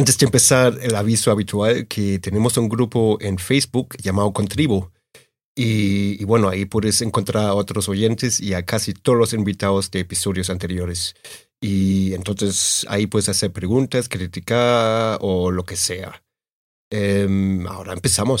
Antes de empezar, el aviso habitual que tenemos un grupo en Facebook llamado Contribo. Y, y, bueno, ahí puedes encontrar a otros oyentes y a casi todos los invitados de episodios anteriores. Y entonces ahí puedes hacer preguntas, criticar o lo que sea. Eh, ahora empezamos.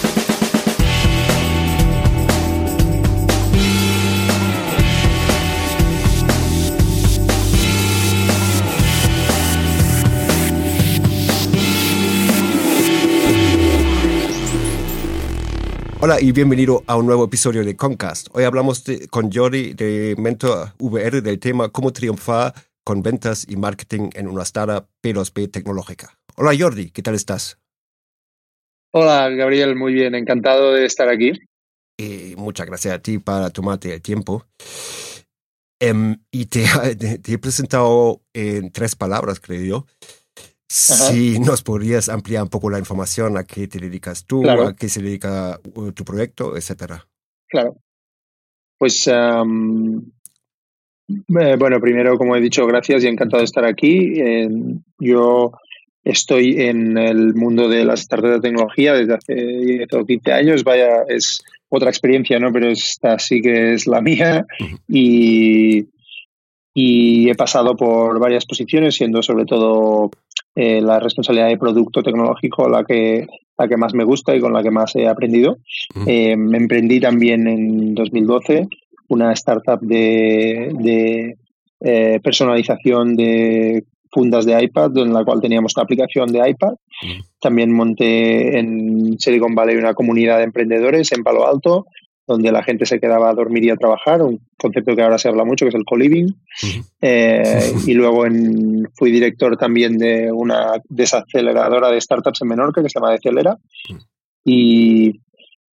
Hola y bienvenido a un nuevo episodio de Concast. Hoy hablamos de, con Jordi de Mentor VR del tema cómo triunfar con ventas y marketing en una startup P2P tecnológica. Hola Jordi, ¿qué tal estás? Hola Gabriel, muy bien, encantado de estar aquí. Y muchas gracias a ti para tomarte el tiempo. Um, y te, te, he presentado en tres palabras, creo yo. Si nos podrías ampliar un poco la información a qué te dedicas tú, claro. a qué se dedica uh, tu proyecto, etcétera. Claro. Pues um, eh, bueno, primero, como he dicho, gracias y encantado de estar aquí. Eh, yo estoy en el mundo de las startups de tecnología desde hace 10 o 15 años. Vaya, es otra experiencia, ¿no? Pero esta sí que es la mía. Y y he pasado por varias posiciones, siendo sobre todo eh, la responsabilidad de producto tecnológico la que, la que más me gusta y con la que más he aprendido. Eh, me emprendí también en 2012 una startup de, de eh, personalización de fundas de iPad, en la cual teníamos una aplicación de iPad. También monté en Silicon Valley una comunidad de emprendedores en Palo Alto, donde la gente se quedaba a dormir y a trabajar, un concepto que ahora se habla mucho, que es el co-living. Eh, y luego en, fui director también de una desaceleradora de startups en Menorca, que se llama Decelera. Y,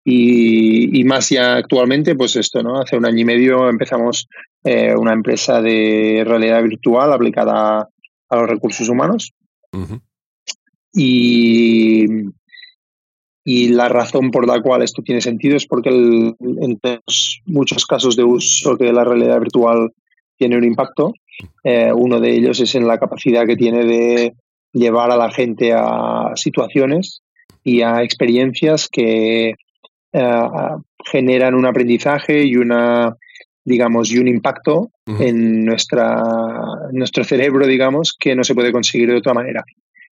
y, y, más ya actualmente, pues esto, ¿no? Hace un año y medio empezamos eh, una empresa de realidad virtual aplicada a los recursos humanos. Uh -huh. Y y la razón por la cual esto tiene sentido es porque el, en muchos casos de uso que la realidad virtual tiene un impacto. Eh, uno de ellos es en la capacidad que tiene de llevar a la gente a situaciones y a experiencias que eh, generan un aprendizaje y una digamos y un impacto uh -huh. en nuestra nuestro cerebro digamos que no se puede conseguir de otra manera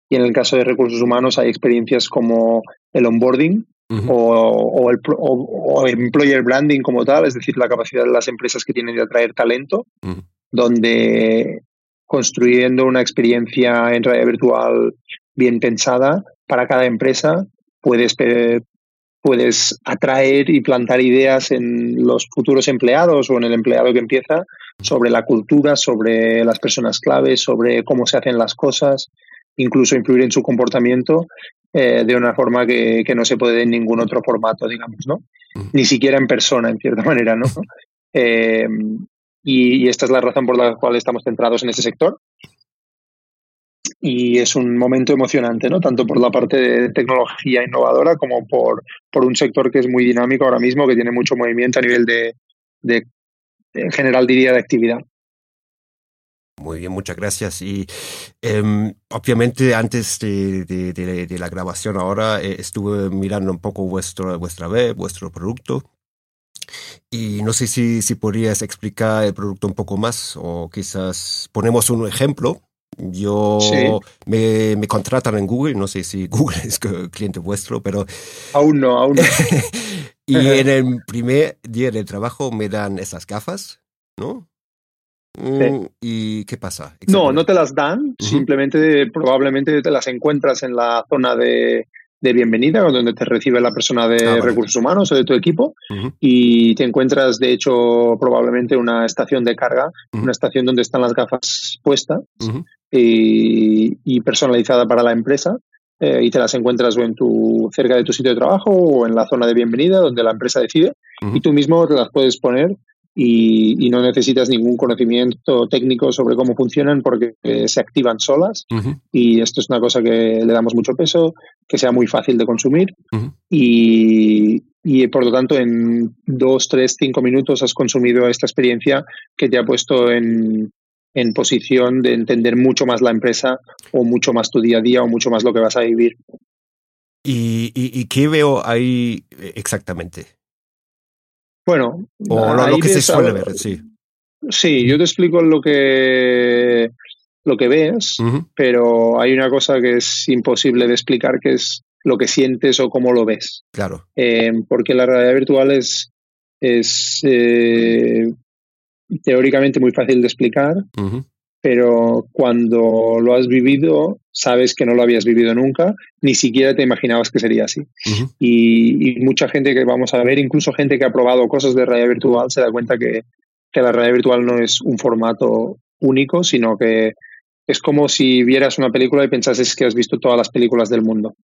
y en el caso de recursos humanos hay experiencias como el onboarding uh -huh. o, o, el, o, o, employer branding como tal, es decir, la capacidad de las empresas que tienen de atraer talento, uh -huh. donde construyendo una experiencia en realidad virtual bien pensada para cada empresa puedes, puedes atraer y plantar ideas en los futuros empleados o en el empleado que empieza sobre la cultura, sobre las personas claves, sobre cómo se hacen las cosas, incluso influir en su comportamiento eh, de una forma que, que, no se puede en ningún otro formato, digamos, ¿no? -huh. Ni siquiera en persona, en cierta manera, ¿no? eh, y, y, esta es la razón por la cual estamos centrados en ese sector. Y es un momento emocionante, ¿no? Tanto por la parte de tecnología innovadora como por, por un sector que es muy dinámico ahora mismo, que tiene mucho movimiento a nivel de, de en general diría, de actividad. Muy bien, muchas gracias. Y eh, obviamente antes de, de, de, de, la grabación ahora eh, estuve mirando un poco vuestro, vuestra web, vuestro producto. Y no sé si, si podrías explicar el producto un poco más o quizás ponemos un ejemplo. Yo sí. me, me, contratan en Google, no sé si Google es cliente vuestro, pero... Aún no, aún no. y en el primer día de trabajo me dan esas gafas, ¿no? Sí. ¿Y qué pasa? No, no te las dan, uh -huh. simplemente probablemente te las encuentras en la zona de, de bienvenida, donde te recibe la persona de ah, recursos humanos o de tu equipo, y te encuentras, de hecho, probablemente una estación de carga, una estación donde están las gafas puestas y, personalizada para la empresa. Eh, y te las encuentras o en tu cerca de tu sitio de trabajo o en la zona de bienvenida donde la empresa decide y tú mismo te las puedes poner y, no necesitas ningún conocimiento técnico sobre cómo funcionan porque eh, se activan solas y esto es una cosa que le damos mucho peso, que sea muy fácil de consumir y, por lo tanto en dos, tres, cinco minutos has consumido esta experiencia que te ha puesto en, en posición de entender mucho más la empresa o mucho más tu día a día o mucho más lo que vas a vivir. ¿Y, y qué veo ahí exactamente? Bueno, o lo, que se suele ver, sí. Sí, yo te explico lo que lo que ves, pero hay una cosa que es imposible de explicar, que es lo que sientes o cómo lo ves. Claro. Eh, porque la realidad virtual es, es eh, teóricamente muy fácil de explicar, pero cuando lo has vivido, sabes que no lo habías vivido nunca, ni siquiera te imaginabas que sería así. y, mucha gente que vamos a ver, incluso gente que ha probado cosas de realidad virtual, se da cuenta que, que la realidad virtual no es un formato único, sino que es como si vieras una película y pensases que has visto todas las películas del mundo.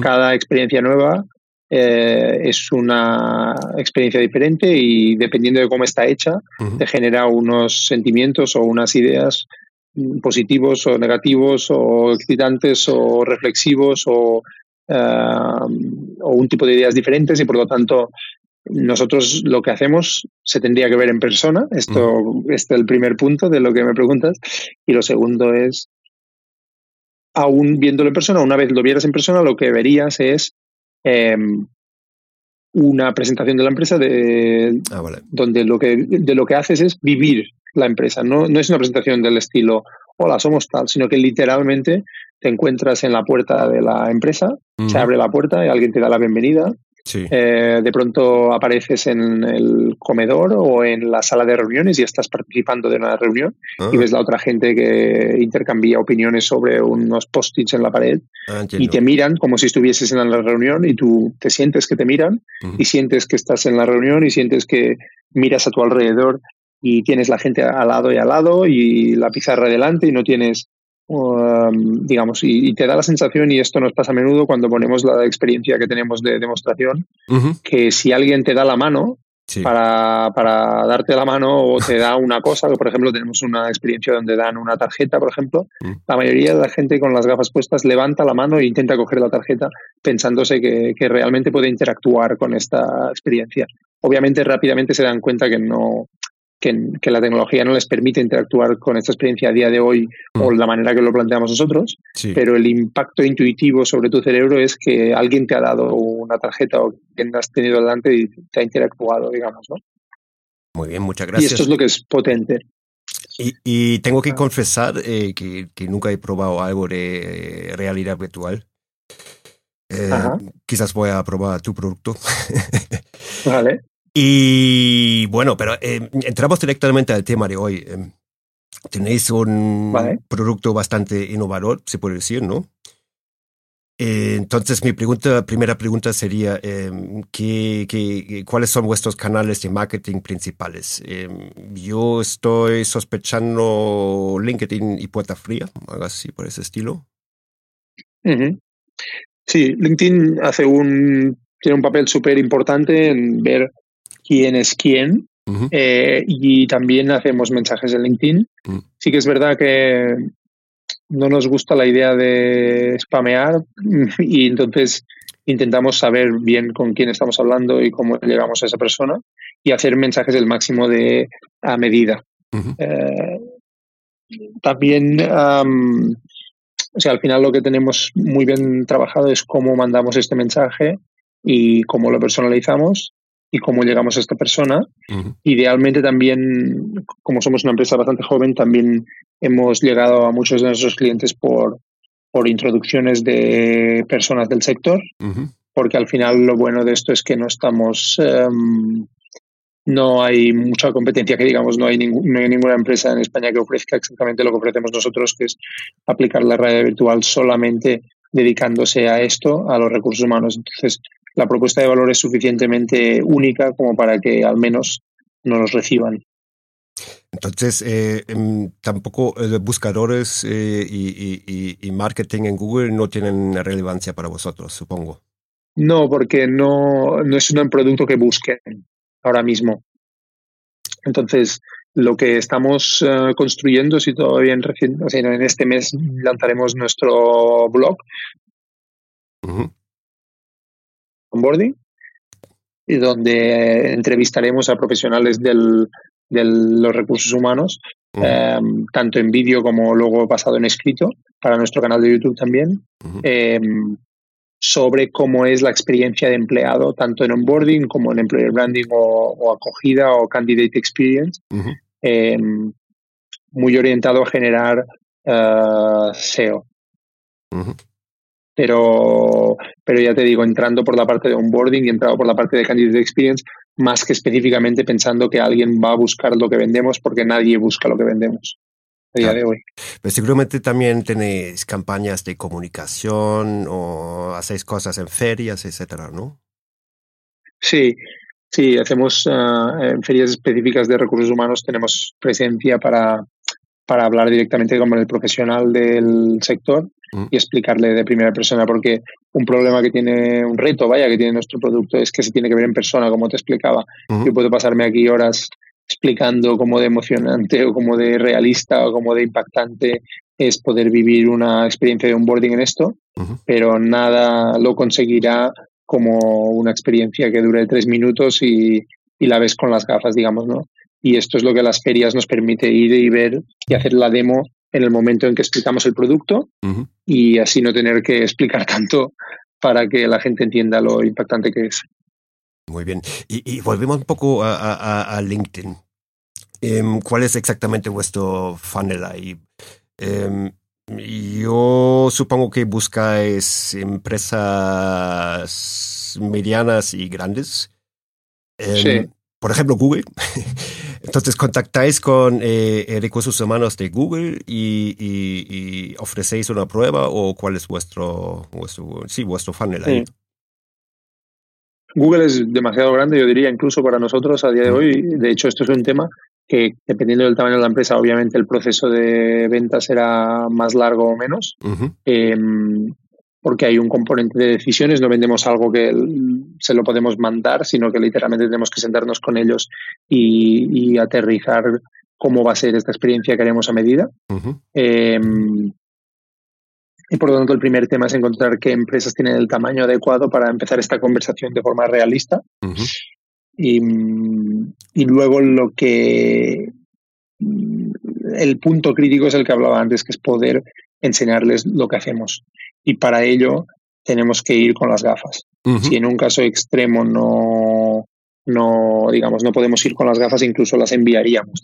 Cada experiencia nueva eh, es una experiencia diferente y dependiendo de cómo está hecha, te genera unos sentimientos o unas ideas positivos o negativos o excitantes o reflexivos o, eh, o un tipo de ideas diferentes y por lo tanto nosotros lo que hacemos se tendría que ver en persona. Esto este es el primer punto de lo que me preguntas. Y lo segundo es, aún viéndolo en persona, una vez lo vieras en persona, lo que verías es Em, una presentación de la empresa de, ah, donde lo que, de lo que haces es vivir la empresa. No, no es una presentación del estilo, hola, somos tal, sino que literalmente te encuentras en la puerta de la empresa, se abre la puerta y alguien te da la bienvenida. Eh, de pronto apareces en el comedor o en la sala de reuniones y estás participando de una reunión y ah. ves la otra gente que intercambia opiniones sobre unos post-its en la pared ah, y te miran como si estuvieses en la reunión y tú te sientes que te miran y sientes que estás en la reunión y sientes que miras a tu alrededor y tienes la gente al lado y al lado y la pizarra delante y no tienes Um, digamos, y, te da la sensación, y esto nos pasa a menudo cuando ponemos la experiencia que tenemos de demostración, que si alguien te da la mano para, para, darte la mano o te da una cosa, por ejemplo tenemos una experiencia donde dan una tarjeta, por ejemplo, mm. la mayoría de la gente con las gafas puestas levanta la mano e intenta coger la tarjeta pensándose que, que realmente puede interactuar con esta experiencia. Obviamente rápidamente se dan cuenta que no, que, la tecnología no les permite interactuar con esta experiencia a día de hoy o mm. la manera que lo planteamos nosotros, pero el impacto intuitivo sobre tu cerebro es que alguien te ha dado una tarjeta o que has tenido delante y te ha interactuado, digamos, ¿no? Muy bien, muchas gracias. Y esto es lo que es potente. Y, tengo que ah. confesar eh, que, nunca he probado algo de eh, realidad virtual. Eh, quizás voy a probar tu producto. vale. Y bueno, pero eh, entramos directamente al tema de hoy. Em, tenéis un producto bastante innovador, se puede decir, ¿no? Eh, entonces, mi pregunta, primera pregunta sería, ¿qué, qué, cuáles son vuestros canales de marketing principales? Yo estoy sospechando LinkedIn y Puerta Fría, algo así por ese estilo. Sí, LinkedIn hace un, tiene un papel súper importante en ver quién es quién. Eh, y también hacemos mensajes en LinkedIn. Mm. Sí que es verdad que no nos gusta la idea de spamear y entonces intentamos saber bien con quién estamos hablando y cómo llegamos a esa persona y hacer mensajes el máximo de a medida. Eh, también, o sea, al final lo que tenemos muy bien trabajado es cómo mandamos este mensaje y cómo lo personalizamos y cómo llegamos a esta persona. Idealmente también, como somos una empresa bastante joven, también hemos llegado a muchos de nuestros clientes por, por introducciones de personas del sector, porque al final lo bueno de esto es que no estamos... Em, no hay mucha competencia que digamos, no hay, no hay ninguna empresa en España que ofrezca exactamente lo que ofrecemos nosotros, que es aplicar la realidad virtual solamente dedicándose a esto, a los recursos humanos. Entonces, la propuesta de valor es suficientemente única como para que al menos no los reciban. Entonces, eh, em, tampoco eh, buscadores eh, y, marketing en Google no tienen relevancia para vosotros, supongo. No, porque no, no es un producto que busquen ahora mismo. Entonces, lo que estamos construyendo, si todavía en, o sea, en este mes lanzaremos nuestro blog, onboarding, y donde entrevistaremos a profesionales del, de los recursos humanos, em, tanto en vídeo como luego pasado en escrito, para nuestro canal de YouTube también, em, sobre cómo es la experiencia de empleado, tanto en onboarding como en employer branding o, acogida o candidate experience, em, muy orientado a generar uh, SEO pero, pero ya te digo, entrando por la parte de onboarding y entrando por la parte de candidate experience, más que específicamente pensando que alguien va a buscar lo que vendemos, porque nadie busca lo que vendemos a día de hoy. Pero seguramente también tenéis campañas de comunicación o hacéis cosas en ferias, etcétera, ¿no? Sí, sí, hacemos ah, en ferias específicas de recursos humanos, tenemos presencia para, para hablar directamente con el profesional del sector Mm. y explicarle de primera persona, porque un problema que tiene, un reto, vaya, que tiene nuestro producto es que se tiene que ver en persona, como te explicaba. Yo puedo pasarme aquí horas explicando cómo de emocionante o cómo de realista o cómo de impactante es poder vivir una experiencia de onboarding en esto, pero nada lo conseguirá como una experiencia que dure tres minutos y, y la ves con las gafas, digamos, ¿no? Y esto es lo que las ferias nos permite ir y ver y hacer la demo en el momento en que explicamos el producto y así no tener que explicar tanto para que la gente entienda lo impactante que es. Muy bien. Y, volvemos un poco a, LinkedIn. Em, ¿Cuál es exactamente vuestro funnel ahí? Em, yo supongo que buscáis empresas medianas y grandes. Em, sí por ejemplo, Google. Entonces contactáis con eh, eh, recursos humanos de Google y, ofrecéis una prueba o cuál es vuestro, vuestro, sí, vuestro funnel ahí. Google es demasiado grande, yo diría, incluso para nosotros a día de hoy. De hecho, esto es un tema que, dependiendo del tamaño de la empresa, obviamente el proceso de venta será más largo o menos porque hay un componente de decisiones, no vendemos algo que se lo podemos mandar, sino que literalmente tenemos que sentarnos con ellos y, aterrizar cómo va a ser esta experiencia que haremos a medida. Em, y por lo tanto, el primer tema es encontrar qué empresas tienen el tamaño adecuado para empezar esta conversación de forma realista. y, y, luego lo que el punto crítico es el que hablaba antes, que es poder enseñarles lo que hacemos y para ello tenemos que ir con las gafas. Si en un caso extremo no, no, digamos, no podemos ir con las gafas, incluso las enviaríamos.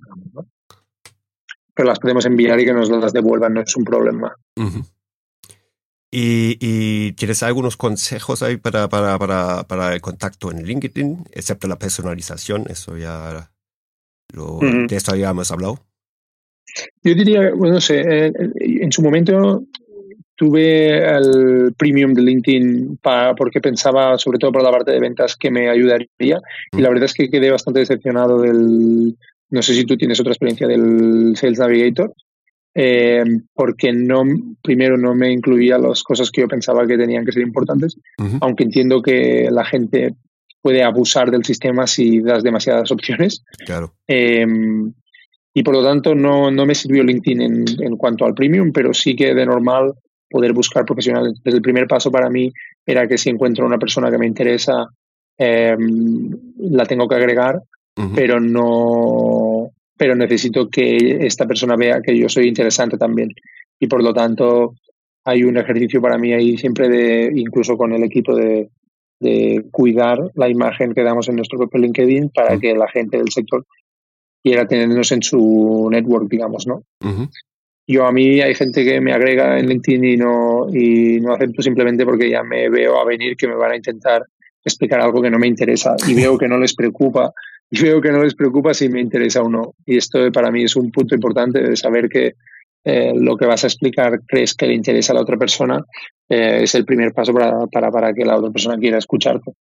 Pero las podemos enviar y que nos las devuelvan, no es un problema. ¿Y, tienes algunos consejos ahí para, para, para, para, el contacto en LinkedIn, excepto la personalización? Eso ya lo, de esto ya hemos hablado. Yo diría, bueno, no sé, eh, en su momento tuve el premium de LinkedIn para, porque pensaba, sobre todo por la parte de ventas, que me ayudaría. Y la verdad es que quedé bastante decepcionado del. No sé si tú tienes otra experiencia del Sales Navigator, eh, porque no, primero no me incluía las cosas que yo pensaba que tenían que ser importantes, aunque entiendo que la gente puede abusar del sistema si das demasiadas opciones. Claro. Em, y por lo tanto no, no me sirvió LinkedIn en, en, cuanto al premium, pero sí que de normal poder buscar profesionales. Entonces, el primer paso para mí era que si encuentro una persona que me interesa, em, la tengo que agregar, pero no, pero necesito que esta persona vea que yo soy interesante también. Y por lo tanto, hay un ejercicio para mí ahí siempre de, incluso con el equipo de, de cuidar la imagen que damos en nuestro propio LinkedIn para que la gente del sector quiera tenernos en su network, digamos, ¿no? Yo a mí hay gente que me agrega en LinkedIn y no, y no acepto simplemente porque ya me veo a venir que me van a intentar explicar algo que no me interesa y veo que no les preocupa y veo que no les preocupa si me interesa o no. Y esto para mí es un punto importante de saber que eh, lo que vas a explicar crees que le interesa a la otra persona eh, es el primer paso para, para, para que la otra persona quiera escucharte.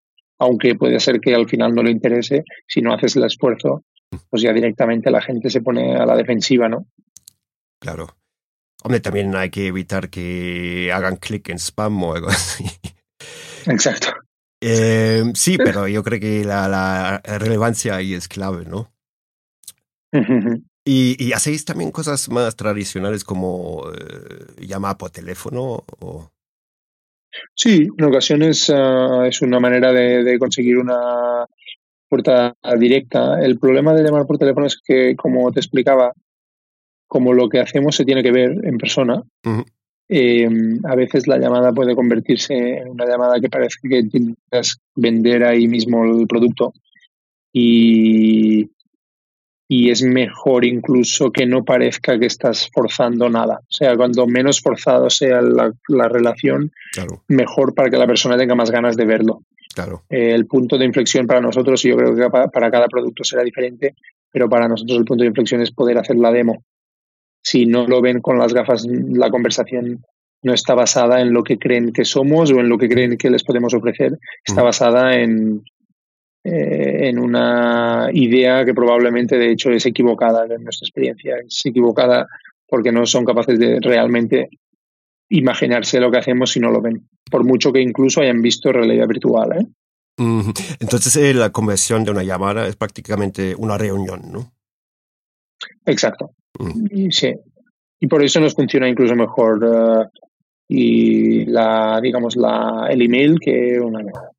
Aunque puede ser que al final no le interese, si no haces el esfuerzo, pues ya directamente la gente se pone a la defensiva, ¿no? Claro. Hombre, también hay que evitar que hagan clic en spam o algo así. Exacto. Eh, sí, pero yo creo que la, la relevancia ahí es clave, ¿no? ¿Y, ¿Y, hacéis también cosas más tradicionales como eh, llamar por teléfono? O... Sí, en ocasiones uh, es una manera de, de, conseguir una puerta directa. El problema de llamar por teléfono es que, como te explicaba, como lo que hacemos se tiene que ver en persona, uh -huh. eh, a veces la llamada puede convertirse en una llamada que parece que intentas vender ahí mismo el producto y, y es mejor incluso que no parezca que estás forzando nada. O sea, cuando menos forzado sea la, la relación, claro. mejor para que la persona tenga más ganas de verlo. Claro. Eh, el punto de inflexión para nosotros, y yo creo que para cada producto será diferente, pero para nosotros el punto de inflexión es poder hacer la demo. Si no lo ven con las gafas, la conversación no está basada en lo que creen que somos o en lo que creen que les podemos ofrecer, está basada en, eh, en una idea que probablemente de hecho es equivocada en nuestra experiencia. Es equivocada porque no son capaces de realmente imaginarse lo que hacemos si no lo ven, por mucho que incluso hayan visto realidad virtual. ¿eh? Entonces eh, la conversión de una llamada es prácticamente una reunión, ¿no? Exacto. Mm. Sí. Y por eso nos funciona incluso mejor uh, y la, digamos, la, el email que una llamada.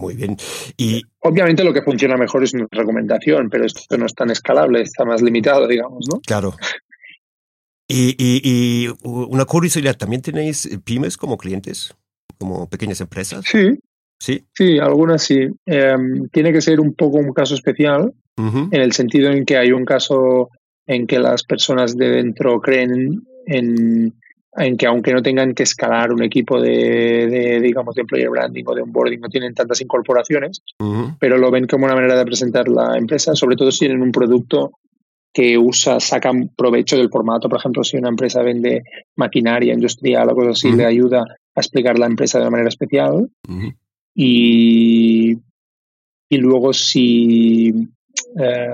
Muy bien. Y obviamente lo que funciona mejor es una recomendación, pero esto no es tan escalable, está más limitado, digamos, ¿no? Claro. Y, y, y una curiosidad, ¿también tenéis pymes como clientes, como pequeñas empresas? Sí. Sí. Sí, algunas sí. Eh, tiene que ser un poco un caso especial, uh -huh. en el sentido en que hay un caso en que las personas de dentro creen en, en que aunque no tengan que escalar un equipo de, de, digamos, de employer branding o de onboarding, no tienen tantas incorporaciones, uh -huh. pero lo ven como una manera de presentar la empresa, sobre todo si tienen un producto que usa, sacan provecho del formato. Por ejemplo, si una empresa vende maquinaria industrial o cosas así, uh -huh. le ayuda a explicar la empresa de una manera especial. Uh -huh. Y, y luego si, eh,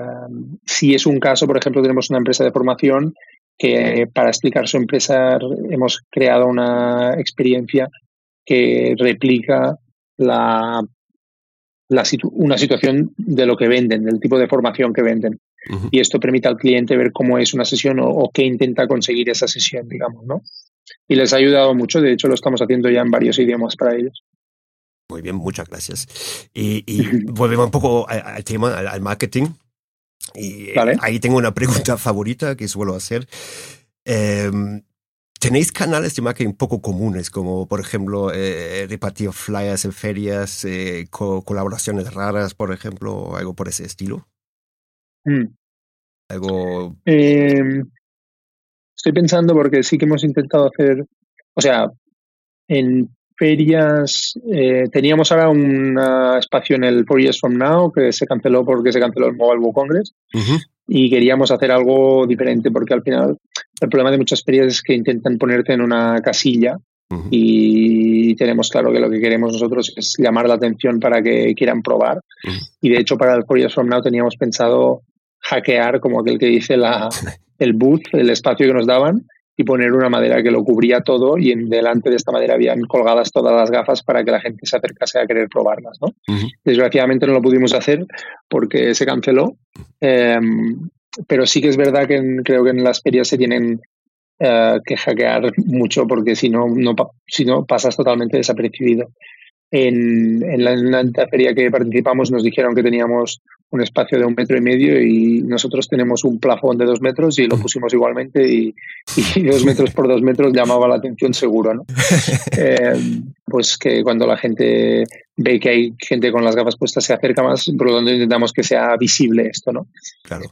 si es un caso, por ejemplo, tenemos una empresa de formación que para explicar su empresa hemos creado una experiencia que replica la, la situ una situación de lo que venden, del tipo de formación que venden. Uh -huh. Y esto permite al cliente ver cómo es una sesión o, o, qué intenta conseguir esa sesión, digamos, ¿no? Y les ha ayudado mucho, de hecho lo estamos haciendo ya en varios idiomas para ellos. Muy bien, muchas gracias. Y, y volvemos un poco al, tema, al, al marketing. Y vale. ahí tengo una pregunta favorita que suelo hacer. Eh, ¿Tenéis canales de marketing poco comunes, como por ejemplo eh, repartir flyers en ferias, eh, co colaboraciones raras, por ejemplo, algo por ese estilo? Mm. Algo. Eh, estoy pensando porque sí que hemos intentado hacer, o sea, en ferias. Eh, teníamos ahora un espacio en el Four Years From Now que se canceló porque se canceló el Mobile World Congress uh -huh. y queríamos hacer algo diferente porque al final el problema de muchas ferias es que intentan ponerte en una casilla uh -huh. y tenemos claro que lo que queremos nosotros es llamar la atención para que quieran probar uh -huh. y de hecho para el Four Years From Now teníamos pensado hackear como aquel que dice la, el booth, el espacio que nos daban y poner una madera que lo cubría todo y en delante de esta madera habían colgadas todas las gafas para que la gente se acercase a querer probarlas. ¿no? Uh -huh. Desgraciadamente no lo pudimos hacer porque se canceló, eh, pero sí que es verdad que en, creo que en las ferias se tienen uh, que hackear mucho porque si no, no, si no pasas totalmente desapercibido. En, en, la, en, la, feria que participamos nos dijeron que teníamos un espacio de un metro y medio y nosotros tenemos un plafón de dos metros y lo pusimos igualmente y, y dos metros por dos metros llamaba la atención seguro, ¿no? eh, pues que cuando la gente ve que hay gente con las gafas puestas se acerca más, por lo tanto intentamos que sea visible esto, ¿no? Claro.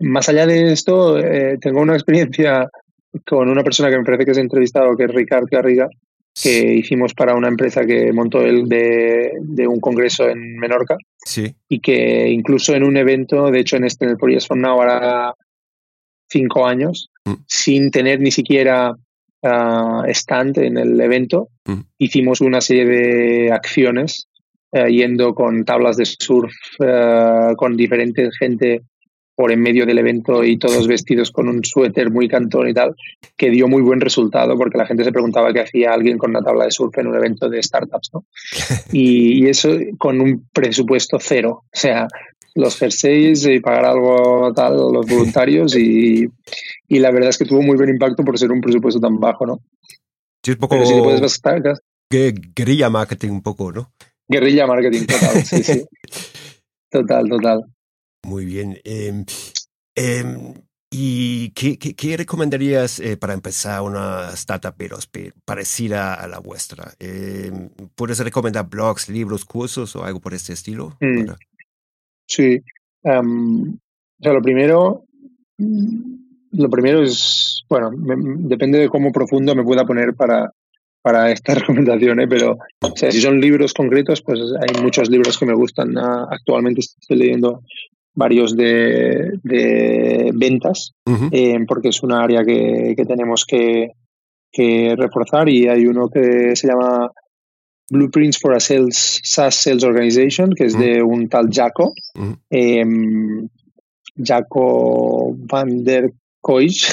Más allá de esto, eh, tengo una experiencia con una persona que me parece que has entrevistado, que es Ricard Garriga, que hicimos para una empresa que montó él de, de, un congreso en Menorca. Sí. Y que incluso en un evento, de hecho en este, en el Four From Now, ahora cinco años, mm. sin tener ni siquiera uh, stand en el evento, hicimos una serie de acciones uh, yendo con tablas de surf, uh, con diferente gente por en medio del evento y todos vestidos con un suéter muy cantón y tal, que dio muy buen resultado porque la gente se preguntaba qué hacía alguien con una tabla de surf en un evento de startups, ¿no? Y, y eso con un presupuesto cero. O sea, los jerseys y pagar algo tal a los voluntarios y, y, la verdad es que tuvo muy buen impacto por ser un presupuesto tan bajo, ¿no? Sí, un poco... Pero si puedes gastar, guerrilla marketing un poco, ¿no? Guerrilla marketing, total, sí, sí. Total, total. Muy bien. Eh, eh, ¿Y qué, qué, qué recomendarías eh, para empezar una startup parecida a la vuestra? Em, ¿Puedes recomendar blogs, libros, cursos o algo por este estilo? Mm. Sí. Um, o sea, lo primero, lo primero es, bueno, me, depende de cómo profundo me pueda poner para, para esta recomendación, ¿eh? pero o sea, si son libros concretos, pues hay muchos libros que me gustan. Uh, actualmente estoy leyendo varios de, de ventas, uh -huh. eh, porque es una área que, que tenemos que, que, reforzar y hay uno que se llama Blueprints for a Sales, SaaS Sales Organization, que es uh -huh. de un tal Jaco, uh -huh. eh, Jaco van der Koich.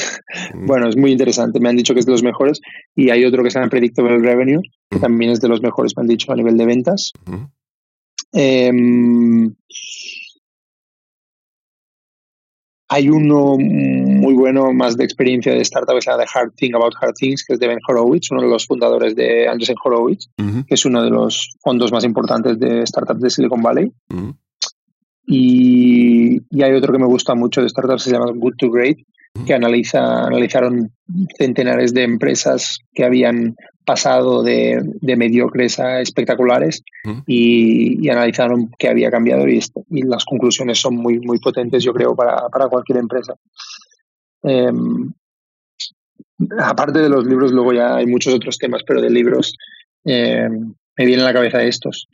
Bueno, es muy interesante, me han dicho que es de los mejores y hay otro que se llama Predictable Revenue, que también es de los mejores, me han dicho, a nivel de ventas. Eh, Hay uno muy bueno, más de experiencia de startup, que se llama The Hard Thing About Hard Things, que es de Ben Horowitz, uno de los fundadores de Andreessen Horowitz, uh -huh. que es uno de los fondos más importantes de startups de Silicon Valley. Uh -huh. y, y, hay otro que me gusta mucho de startups, que se llama Good to Great, que analiza, analizaron centenares de empresas que habían pasado de, de mediocres a espectaculares y, y, analizaron qué había cambiado y, y, las conclusiones son muy, muy potentes, yo creo, para, para cualquier empresa. Eh, aparte de los libros, luego ya hay muchos otros temas, pero de libros eh, me vienen a la cabeza estos.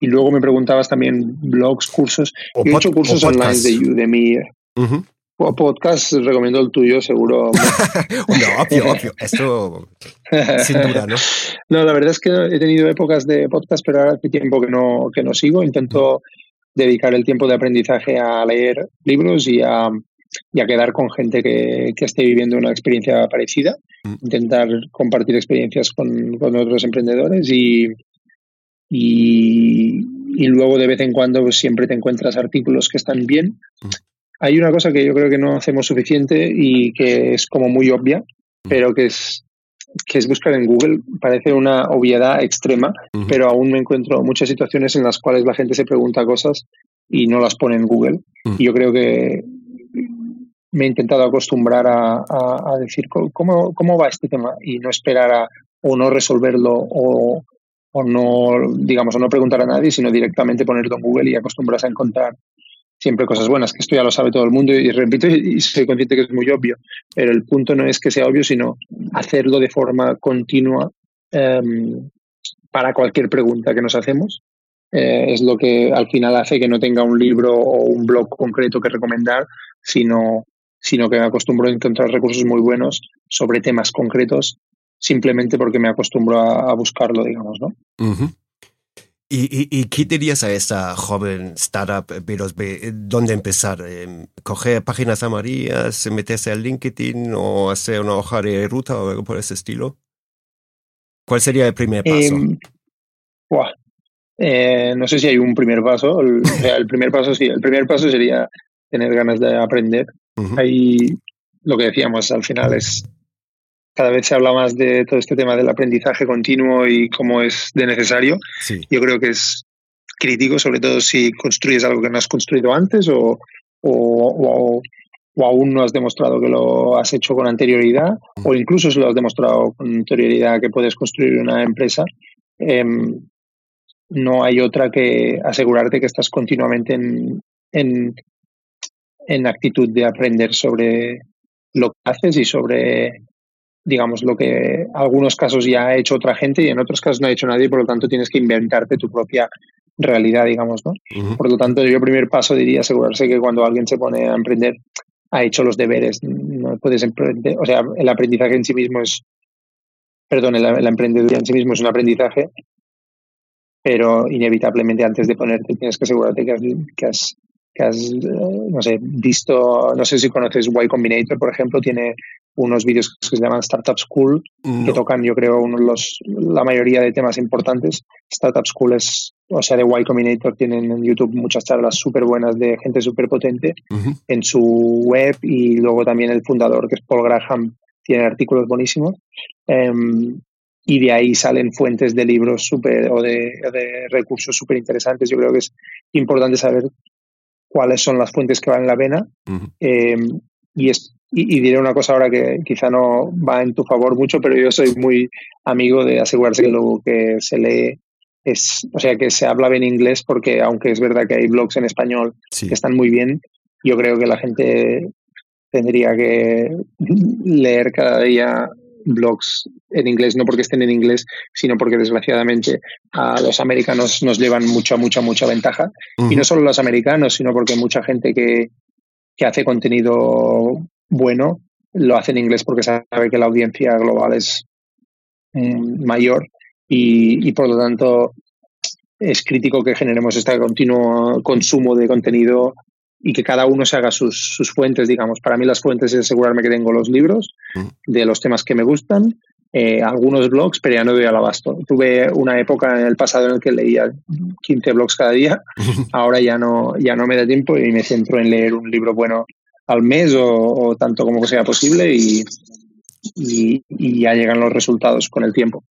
Y luego me preguntabas también blogs, cursos. O Yo he hecho cursos online de Udemy. Uh-huh. Podcast, recomiendo el tuyo, seguro. no, obvio, obvio. Esto sin duda, ¿no? No, la verdad es que he tenido épocas de podcast, pero ahora hace tiempo que no, que no sigo. Intento dedicar el tiempo de aprendizaje a leer libros y a, y a quedar con gente que, que, esté viviendo una experiencia parecida. Intentar compartir experiencias con, con otros emprendedores y, y, y, luego de vez en cuando pues, siempre te encuentras artículos que están bien hay una cosa que yo creo que no hacemos suficiente y que es como muy obvia, pero que es que es buscar en Google. Parece una obviedad extrema, uh -huh. pero aún me encuentro muchas situaciones en las cuales la gente se pregunta cosas y no las pone en Google. Uh -huh. Y yo creo que me he intentado acostumbrar a, a, a decir ¿cómo, cómo va este tema y no esperar a o no resolverlo o, o no, digamos, o no preguntar a nadie, sino directamente ponerlo en Google y acostumbrarse a encontrar siempre cosas buenas, que esto ya lo sabe todo el mundo y repito y soy consciente que es muy obvio, pero el punto no es que sea obvio, sino hacerlo de forma continua um, para cualquier pregunta que nos hacemos. Eh, es lo que al final hace que no tenga un libro o un blog concreto que recomendar, sino, sino que me acostumbro a encontrar recursos muy buenos sobre temas concretos simplemente porque me acostumbro a, buscarlo, digamos, ¿no? ¿Y, y, y qué dirías a esta joven startup B2B? ¿Dónde empezar? ¿Coger páginas amarillas, meterse al LinkedIn o hacer una hoja de ruta o algo por ese estilo? ¿Cuál sería el primer paso? Eh, buah, eh, no sé si hay un primer paso. El, el, primer paso sí, el primer paso sería tener ganas de aprender. Uh -huh. Ahí lo que decíamos al final es cada vez se habla más de todo este tema del aprendizaje continuo y cómo es de necesario. Sí. Yo creo que es crítico, sobre todo si construyes algo que no has construido antes o, o, o, o aún no has demostrado que lo has hecho con anterioridad uh -huh. o incluso si lo has demostrado con anterioridad que puedes construir una empresa. Eh, no hay otra que asegurarte que estás continuamente en, en, en actitud de aprender sobre lo que haces y sobre digamos, lo que en algunos casos ya ha hecho otra gente y en otros casos no ha hecho nadie, por lo tanto tienes que inventarte tu propia realidad, digamos, ¿no? Uh -huh. Por lo tanto, yo primer paso diría asegurarse que cuando alguien se pone a emprender ha hecho los deberes, no puedes emprender, o sea, el aprendizaje en sí mismo es perdón, el, el emprendeduría en sí mismo es un aprendizaje, pero inevitablemente antes de ponerte tienes que asegurarte que has, que has, que has eh, no sé, visto, no sé si conoces Y Combinator, por ejemplo, tiene unos vídeos que se llaman Startup School, que tocan, yo creo, uno los, la mayoría de temas importantes. Startup School es, o sea, de Y Combinator tienen en YouTube muchas charlas súper buenas de gente súper potente en su web y luego también el fundador, que es Paul Graham, tiene artículos buenísimos. Um, y de ahí salen fuentes de libros super, o de, de recursos súper interesantes. Yo creo que es importante saber cuáles son las fuentes que van en la pena. eh, y, es, y, y, diré una cosa ahora que quizá no va en tu favor mucho, pero yo soy muy amigo de asegurarse que lo que se lee es, o sea, que se habla bien inglés, porque aunque es verdad que hay blogs en español sí. que están muy bien, yo creo que la gente tendría que leer cada día blogs en inglés, no porque estén en inglés, sino porque desgraciadamente a los americanos nos llevan mucha, mucha, mucha ventaja. Uh -huh. Y no solo los americanos, sino porque mucha gente que, que hace contenido bueno lo hace en inglés porque sabe que la audiencia global es mm, mayor y, y por lo tanto es crítico que generemos este continuo consumo de contenido y que cada uno se haga sus, sus, fuentes, digamos. Para mí las fuentes es asegurarme que tengo los libros mm. de los temas que me gustan, eh, algunos blogs, pero ya no doy al abasto. Tuve una época en el pasado en el que leía 15 blogs cada día, ahora ya no, ya no me da tiempo y me centro en leer un libro bueno al mes o, o tanto como sea posible y, y, y ya llegan los resultados con el tiempo.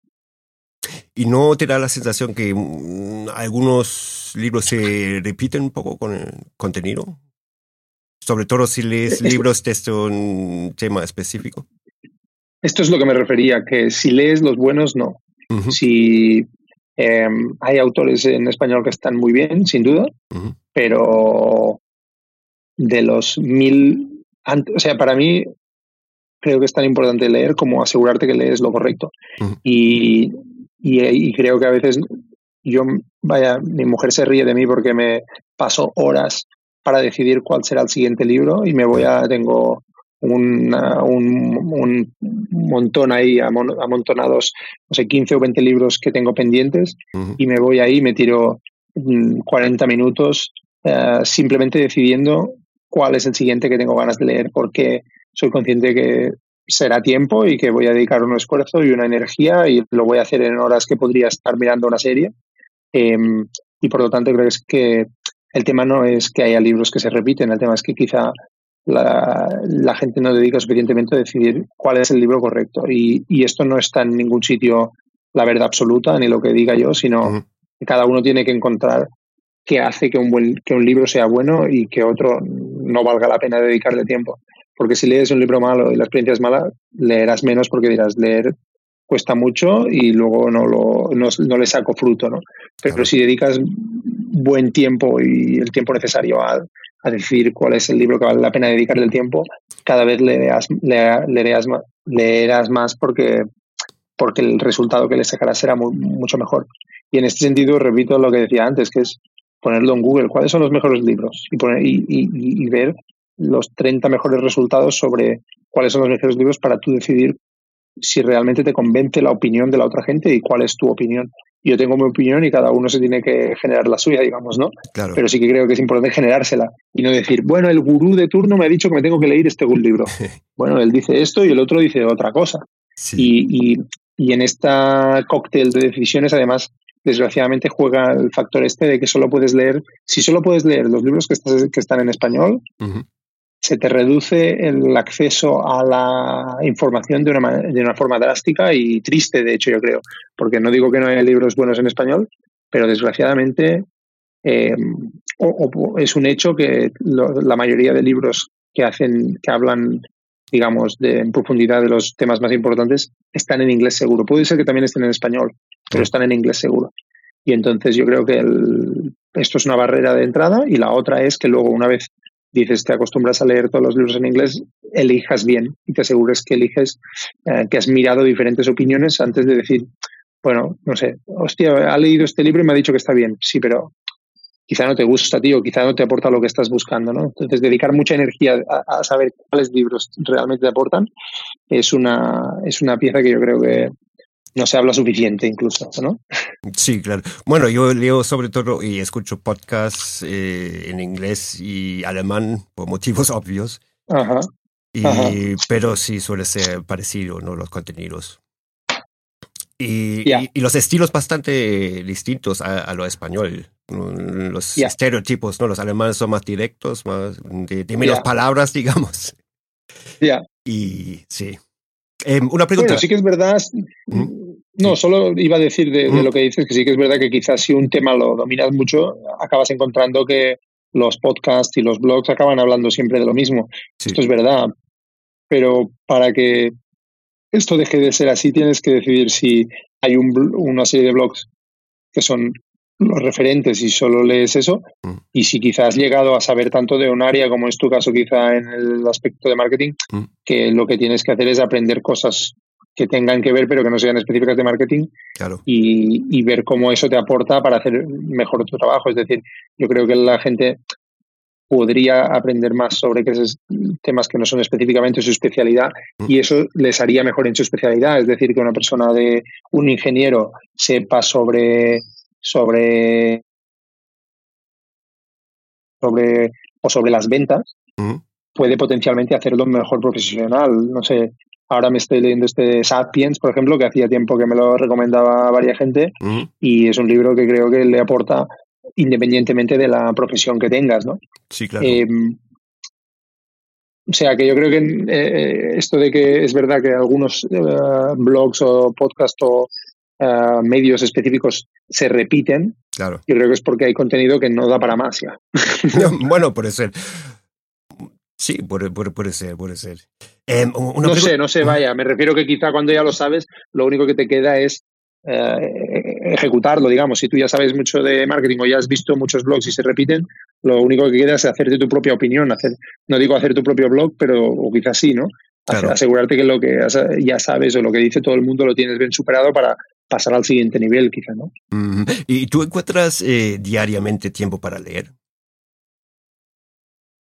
¿Y no te da la sensación que mmm, algunos libros se repiten un poco con el contenido? Sobre todo si lees libros de este un tema específico. Esto es lo que me refería, que si lees los buenos, no. Uh -huh. Si eh, hay autores en español que están muy bien, sin duda, uh -huh. pero de los mil, o sea, para mí creo que es tan importante leer como asegurarte que lees lo correcto. Uh -huh. Y y, y, creo que a veces yo, vaya, mi mujer se ríe de mí porque me paso horas para decidir cuál será el siguiente libro y me voy a, tengo un, un, un montón ahí amontonados, no sé, 15 o 20 libros que tengo pendientes uh -huh. y me voy ahí, me tiro 40 minutos uh, simplemente decidiendo cuál es el siguiente que tengo ganas de leer porque soy consciente que será tiempo y que voy a dedicar un esfuerzo y una energía y lo voy a hacer en horas que podría estar mirando una serie. Eh, y por lo tanto creo que es que el tema no es que haya libros que se repiten, el tema es que quizá la, la gente no dedica suficientemente a decidir cuál es el libro correcto. Y, y, esto no está en ningún sitio la verdad absoluta, ni lo que diga yo, sino uh -huh. que cada uno tiene que encontrar qué hace que un, buen, que un libro sea bueno y que otro no valga la pena dedicarle tiempo. Porque si lees un libro malo y la experiencia es mala, leerás menos porque dirás, leer cuesta mucho y luego no, lo, no, no le saco fruto, ¿no? Pero claro. si dedicas buen tiempo y el tiempo necesario a, a, decir cuál es el libro que vale la pena dedicarle el tiempo, cada vez leerás, leerás, leerás más porque, porque el resultado que le sacarás será muy, mucho mejor. Y en este sentido, repito lo que decía antes, que es ponerlo en Google, cuáles son los mejores libros y, poner, y, y, y ver los 30 mejores resultados sobre cuáles son los mejores libros para tú decidir si realmente te convence la opinión de la otra gente y cuál es tu opinión. Yo tengo mi opinión y cada uno se tiene que generar la suya, digamos, ¿no? Claro. Pero sí que creo que es importante generársela y no decir, bueno, el gurú de turno me ha dicho que me tengo que leer este libro. bueno, él dice esto y el otro dice otra cosa. Sí. Y, y, y en esta cóctel de decisiones, además, desgraciadamente juega el factor este de que solo puedes leer, si solo puedes leer los libros que, estás, que están en español, uh -huh se te reduce el acceso a la información de una, de una forma drástica y triste, de hecho, yo creo, porque no digo que no haya libros buenos en español, pero desgraciadamente eh, o, o es un hecho que lo, la mayoría de libros que hacen, que hablan, digamos, de, en profundidad de los temas más importantes, están en inglés seguro. Puede ser que también estén en español, pero están en inglés seguro. Y entonces yo creo que el, esto es una barrera de entrada y la otra es que luego una vez dices, te acostumbras a leer todos los libros en inglés, elijas bien y te asegures que eliges, eh, que has mirado diferentes opiniones antes de decir, bueno, no sé, hostia, ha leído este libro y me ha dicho que está bien. Sí, pero quizá no te gusta, tío, quizá no te aporta lo que estás buscando, ¿no? Entonces, dedicar mucha energía a, a saber cuáles libros realmente te aportan es una, es una pieza que yo creo que no se habla suficiente incluso, ¿no? Sí, claro. Bueno, yo leo sobre todo y escucho podcasts eh, en inglés y alemán por motivos obvios. Ajá. Y, Pero sí suele ser parecido, ¿no? Los contenidos. Y, y, los estilos bastante distintos a, lo español. Los estereotipos, ¿no? Los alemanes son más directos, más de, menos palabras, digamos. Ya. Y sí. Em, una pregunta. Bueno, sí que es verdad. No, solo iba a decir de, lo que dices que sí que es verdad que quizás si un tema lo dominas mucho, acabas encontrando que los podcasts y los blogs acaban hablando siempre de lo mismo. Esto es verdad. Pero para que esto deje de ser así, tienes que decidir si hay un, una serie de blogs que son los referentes y solo lees eso, mm. y si quizás has llegado a saber tanto de un área como es tu caso quizá en el aspecto de marketing, mm. que lo que tienes que hacer es aprender cosas que tengan que ver pero que no sean específicas de marketing y, y, ver cómo eso te aporta para hacer mejor tu trabajo. Es decir, yo creo que la gente podría aprender más sobre esos temas que no son específicamente su especialidad y eso les haría mejor en su especialidad. Es decir, que una persona de un ingeniero sepa sobre sobre sobre o sobre las ventas puede potencialmente hacerlo mejor profesional. No sé, ahora me estoy leyendo este Sapiens, por ejemplo, que hacía tiempo que me lo recomendaba varias gente y es un libro que creo que le aporta independientemente de la profesión que tengas, ¿no? Sí, claro. Em, o sea, que yo creo que eh, esto de que es verdad que algunos eh, blogs o podcasts o eh, medios específicos se repiten, claro. yo creo que es porque hay contenido que no da para más ya. bueno, puede ser. Sí, puede, puede, ser, puede ser. Em, no sé, no sé, vaya. Me refiero que quizá cuando ya lo sabes, lo único que te queda es eh, ejecutarlo, digamos. Si tú ya sabes mucho de marketing o ya has visto muchos blogs y se repiten, lo único que queda es hacerte tu propia opinión. Hacer, no digo hacer tu propio blog, pero o quizás sí, ¿no? Asegurarte que lo que ya sabes o lo que dice todo el mundo lo tienes bien superado para pasar al siguiente nivel, quizá, ¿no? ¿Y tú encuentras eh, diariamente tiempo para leer?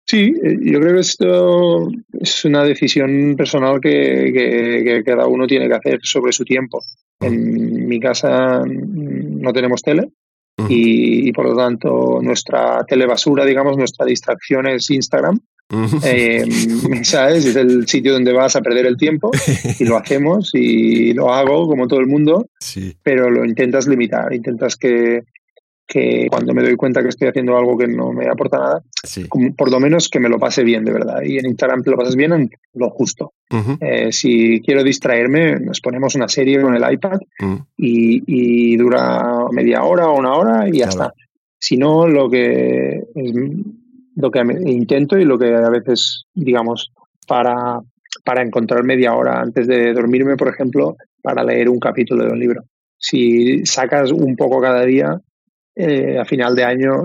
Sí, eh, yo creo que esto es una decisión personal que, que, cada uno tiene que hacer sobre su tiempo. En mi casa no tenemos tele y, por lo tanto nuestra telebasura, digamos, nuestra distracción es Instagram. Eh, ¿Sabes? Es el sitio donde vas a perder el tiempo y lo hacemos y lo hago como todo el mundo, pero lo intentas limitar, intentas que, que cuando me doy cuenta que estoy haciendo algo que no me aporta nada, por lo menos que me lo pase bien de verdad. Y en Instagram te lo pasas bien en lo justo. Eh, si quiero distraerme, nos ponemos una serie con el iPad y, dura media hora o una hora y ya está. Si no, lo que, lo que intento y lo que a veces, digamos, para, para encontrar media hora antes de dormirme, por ejemplo, para leer un capítulo de un libro. Si sacas un poco cada día, eh, a final de año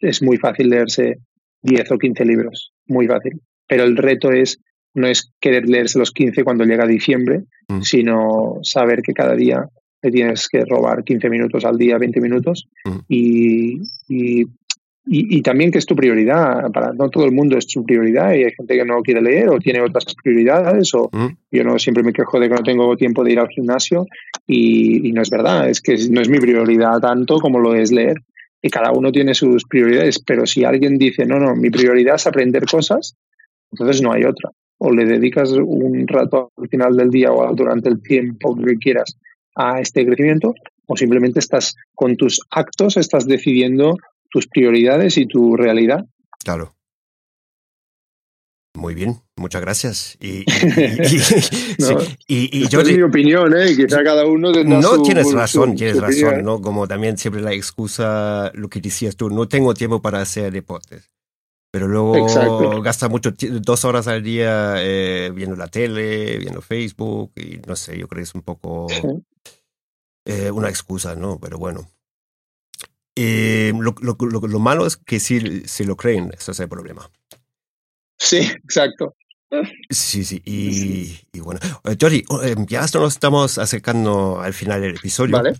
es muy fácil leerse 10 o 15 libros, muy fácil. Pero el reto es no es querer leerse los 15 cuando llega diciembre, mm. sino saber que cada día te tienes que robar 15 minutos al día, 20 minutos, mm. y, y, y, también que es tu prioridad. Para no todo el mundo es su prioridad y hay gente que no quiere leer o tiene otras prioridades o mm. yo no siempre me quejo de que no tengo tiempo de ir al gimnasio y, no es verdad, es que no es mi prioridad tanto como lo es leer. Y cada uno tiene sus prioridades, pero si alguien dice, no, no, mi prioridad es aprender cosas, entonces no hay otra. O le dedicas un rato al final del día o durante el tiempo que quieras a este crecimiento, o simplemente estás con tus actos, estás decidiendo tus prioridades y tu realidad. Claro. Muy bien, muchas gracias. Y, y, yo es mi opinión, ¿eh? Quizá cada uno No tienes razón, tienes razón, ¿no? Como también siempre la excusa, lo que decías tú, no tengo tiempo para hacer deportes. Pero luego gasta mucho, dos horas al día eh, viendo la tele, viendo Facebook, y no sé, yo creo que es un poco eh, una excusa, ¿no? Pero bueno. Eh, lo, lo, lo, malo es que si, si lo creen, eso es el problema. Sí, exacto. Sí, sí, y, y bueno. Eh, Jordi, eh, ya nos estamos acercando al final del episodio. Vale.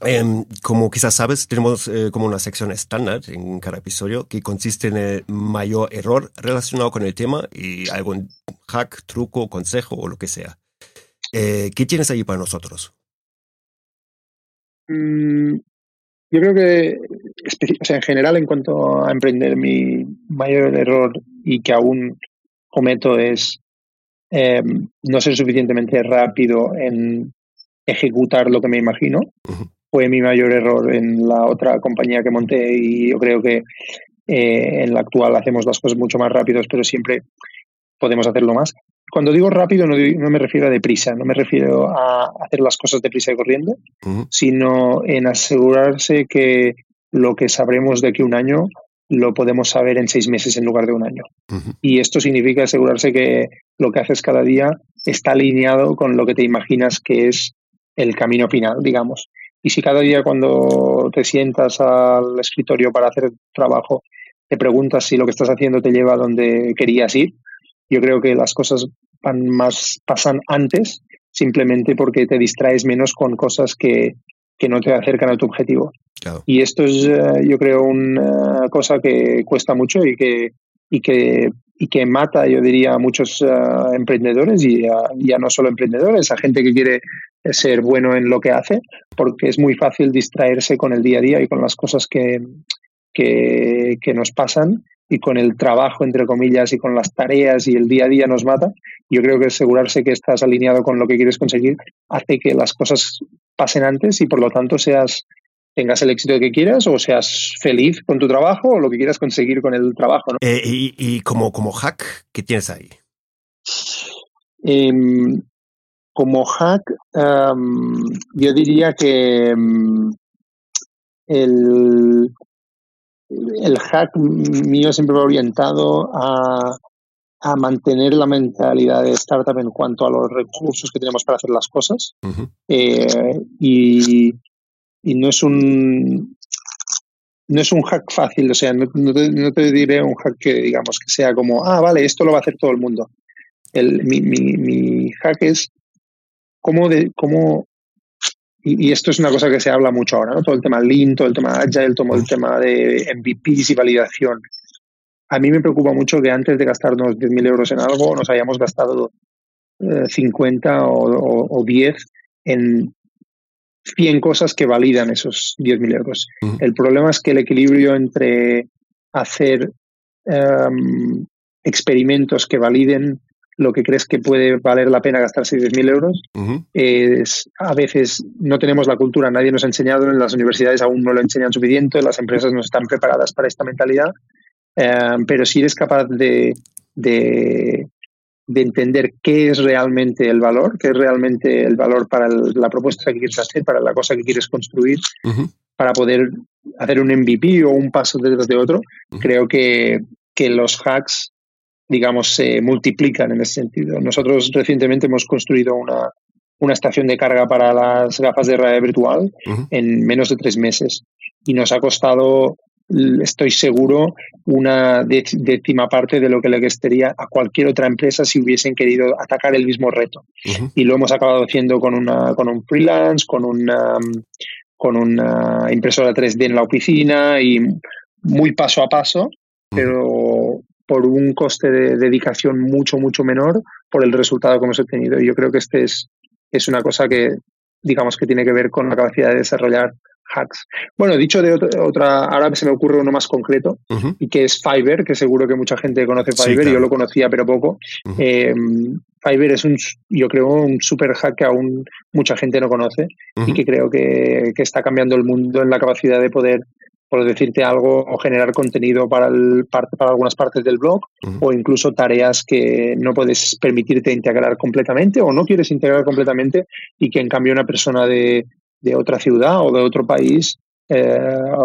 Em, como quizás sabes, tenemos como una sección estándar en cada episodio que consiste en el mayor error relacionado con el tema y algún hack, truco, consejo o lo que sea. ¿Qué tienes ahí para nosotros? mm, yo creo que, o sea, en general, en cuanto a emprender, mi mayor error y que aún cometo es eh, no ser suficientemente rápido en ejecutar lo que me imagino. Fue mi mayor error en la otra compañía que monté y yo creo que eh, en la actual hacemos las cosas mucho más rápidos, pero siempre podemos hacerlo más. Cuando digo rápido no, no me refiero a deprisa, no me refiero a hacer las cosas deprisa y corriendo, sino en asegurarse que lo que sabremos de aquí un año lo podemos saber en seis meses en lugar de un año. Y esto significa asegurarse que lo que haces cada día está alineado con lo que te imaginas que es el camino final, digamos. Y si cada día cuando te sientas al escritorio para hacer trabajo te preguntas si lo que estás haciendo te lleva a donde querías ir, yo creo que las cosas van más, pasan antes simplemente porque te distraes menos con cosas que, que no te acercan a tu objetivo. Y esto es, eh, yo creo, una cosa que cuesta mucho y que, y que, y que mata, yo diría, a muchos eh, emprendedores y ya no solo emprendedores, a gente que quiere ser bueno en lo que hace, porque es muy fácil distraerse con el día a día y con las cosas que, que, que nos pasan y con el trabajo, entre comillas, y con las tareas y el día a día nos mata. Yo creo que asegurarse que estás alineado con lo que quieres conseguir hace que las cosas pasen antes y por lo tanto seas tengas el éxito que quieras o seas feliz con tu trabajo o lo que quieras conseguir con el trabajo. Eh, y, como, como hack, ¿qué tienes ahí? Em, como hack, yo diría que em, el, el hack mío siempre va orientado a, a, mantener la mentalidad de startup en cuanto a los recursos que tenemos para hacer las cosas. Eh, y, y, no es un no es un hack fácil, o sea, no, te, diré un hack que digamos que sea como, ah, vale, esto lo va a hacer todo el mundo. El, mi, mi, mi hack es cómo, de, cómo y, esto es una cosa que se habla mucho ahora, ¿no? Todo el tema Lean, todo el tema Agile, todo el tema de MVPs y validación. A mí me preocupa mucho que antes de gastarnos 10.000 euros en algo, nos hayamos gastado 50 eh, o, 10 en 100 cosas que validan esos 10.000 euros. El problema es que el equilibrio entre hacer em, experimentos que validen lo que crees que puede valer la pena gastarse 10.000 euros. es, a veces no tenemos la cultura, nadie nos ha enseñado, en las universidades aún no lo enseñan suficiente, las empresas no están preparadas para esta mentalidad, eh, pero si eres capaz de, de, entender qué es realmente el valor, qué es realmente el valor para la propuesta que quieres hacer, para la cosa que quieres construir, para poder hacer un MVP o un paso detrás de otro, creo que, que los hacks digamos, se multiplican en ese sentido. Nosotros recientemente hemos construido una, una estación de carga para las gafas de realidad virtual en menos de tres meses y nos ha costado, estoy seguro, una décima parte de lo que le costaría a cualquier otra empresa si hubiesen querido atacar el mismo reto. Y lo hemos acabado haciendo con, una, con un freelance, con una, con una impresora 3D en la oficina y muy paso a paso, pero por un coste de dedicación mucho, mucho menor por el resultado que hemos obtenido. Y yo creo que este es, es una cosa que, digamos, que tiene que ver con la capacidad de desarrollar hacks. Bueno, dicho de otra, ahora se me ocurre uno más concreto, y que es Fiverr, que seguro que mucha gente conoce Fiverr, yo lo conocía pero poco. Em, Fiverr es un, yo creo, un super hack que aún mucha gente no conoce y que creo que, que, está cambiando el mundo en la capacidad de poder por decirte algo, o generar contenido para, el, para algunas partes del blog, o incluso tareas que no puedes permitirte integrar completamente o no quieres integrar completamente y que en cambio una persona de, de otra ciudad o de otro país, eh,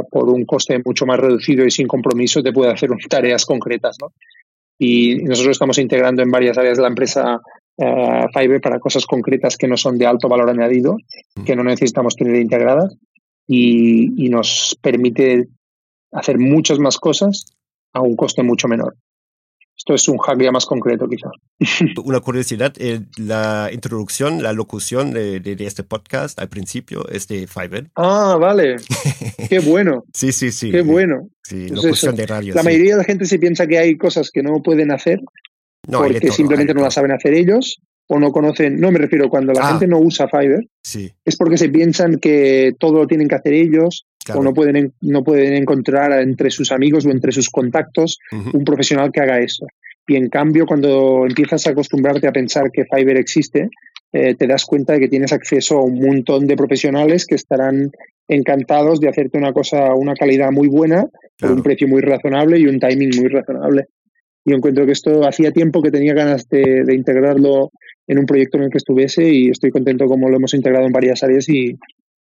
por un coste mucho más reducido y sin compromiso, te puede hacer tareas concretas. ¿no? Y nosotros estamos integrando en varias áreas de la empresa eh, Fiverr para cosas concretas que no son de alto valor añadido, que no necesitamos tener integradas y, nos permite hacer muchas más cosas a un coste mucho menor. Esto es un hack ya más concreto, quizá. Una curiosidad, eh, la introducción, la locución de, este podcast al principio es de Fiverr. Ah, vale. Qué bueno. sí, sí, sí. Qué bueno. Sí, pues locución de radio. La mayoría de la gente se piensa que hay cosas que no pueden hacer porque simplemente no las saben hacer ellos o no conocen, no me refiero, cuando la Ah. gente no usa Fiverr, Sí, es porque se piensan que todo lo tienen que hacer ellos claro. o no pueden, en- no pueden encontrar entre sus amigos o entre sus contactos un profesional que haga eso. Y en cambio, cuando empiezas a acostumbrarte a pensar que Fiverr existe, eh, te das cuenta de que tienes acceso a un montón de profesionales que estarán encantados de hacerte una cosa, una calidad muy buena, por un precio muy razonable y un timing muy razonable. Yo encuentro que esto hacía tiempo que tenía ganas de, de integrarlo en un proyecto en el que estuviese y estoy contento como lo hemos integrado en varias áreas y,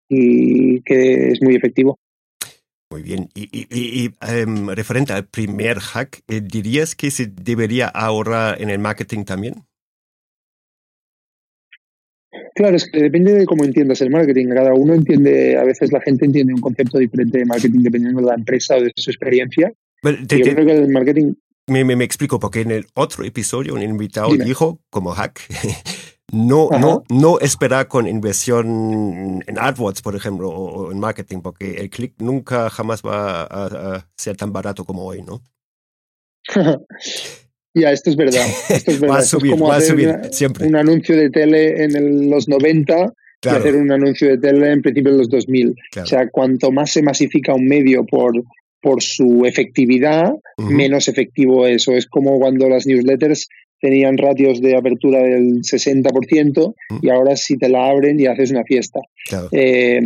y que es muy efectivo. Muy bien. Y, y- y- y, em, referente al primer hack, eh, ¿dirías que se debería ahorrar en el marketing también? Claro, es que depende de cómo entiendas el marketing. Cada uno entiende, a veces la gente entiende un concepto diferente de marketing dependiendo de la empresa o de su experiencia. Te- Y yo te- creo que el marketing, me, me- me explico, porque en el otro episodio un invitado Dime. dijo, como hack, no, Ajá. no, no esperar con inversión en AdWords, por ejemplo, o, o en marketing, porque el clic nunca jamás va a, a ser tan barato como hoy, ¿no? ya, esto es verdad. Esto es verdad. Va a es subir, como va a hacer subir, una- siempre. un anuncio de tele en el- los 90 y hacer un anuncio de tele en principio de los 2000. claro. O sea, cuanto más se masifica un medio por, por su efectividad, menos efectivo es. O es como cuando las newsletters tenían ratios de apertura del 60% y ahora si te la abren y haces una fiesta. claro. Eh,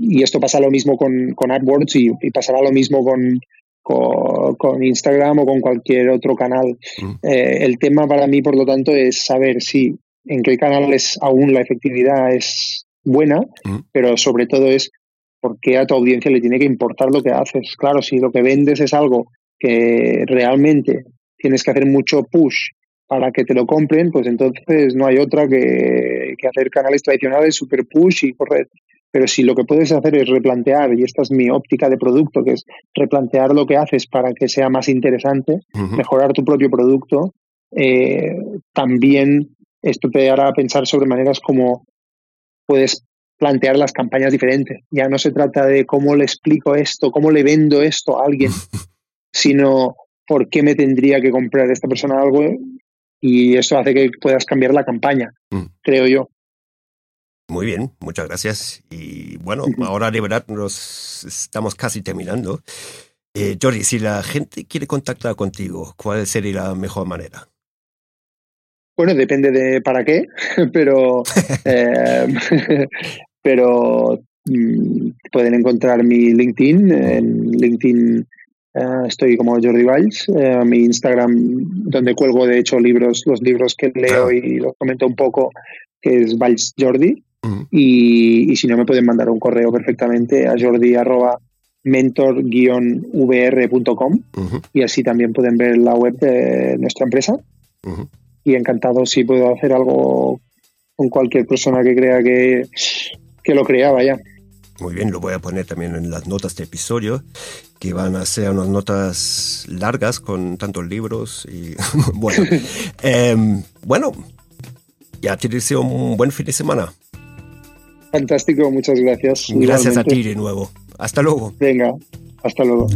y esto pasa lo mismo con, con AdWords y, y pasará lo mismo con, con, con Instagram o con cualquier otro canal. Eh, el tema para mí, por lo tanto, es saber si en qué canales aún la efectividad es buena, pero sobre todo es por qué a tu audiencia le tiene que importar lo que haces. Claro, si lo que vendes es algo que realmente tienes que hacer mucho push para que te lo compren, pues entonces no hay otra que, que hacer canales tradicionales, super push y correr. Pero si lo que puedes hacer es replantear, y esta es mi óptica de producto, que es replantear lo que haces para que sea más interesante, mejorar tu propio producto, eh, también esto te hará pensar sobre maneras como puedes plantear las campañas diferentes. Ya no se trata de cómo le explico esto, cómo le vendo esto a alguien, sino por qué me tendría que comprar esta persona algo y eso hace que puedas cambiar la campaña, Mm. creo yo. Muy bien, muchas gracias. Y bueno, ahora de verdad nos estamos casi terminando. Eh, Jordi, si la gente quiere contactar contigo, ¿cuál sería la mejor manera? Bueno, depende de para qué, pero eh, pero mm, pueden encontrar mi LinkedIn. En LinkedIn eh, estoy como Jordi Valls. eh, mi Instagram, donde cuelgo de hecho libros, los libros que leo y los comento un poco, que es Valls Jordi. Y, y si no, me pueden mandar un correo perfectamente a jordi arroba mentor-vr.com y así también pueden ver la web de nuestra empresa y encantado si puedo hacer algo con cualquier persona que crea que, que lo crea, vaya. Muy bien, lo voy a poner también en las notas del episodio, que van a ser unas notas largas con tantos libros y bueno. Em, bueno, ya te deseo un buen fin de semana. Fantástico, muchas gracias. Gracias a ti de nuevo. Hasta luego. Venga, hasta luego.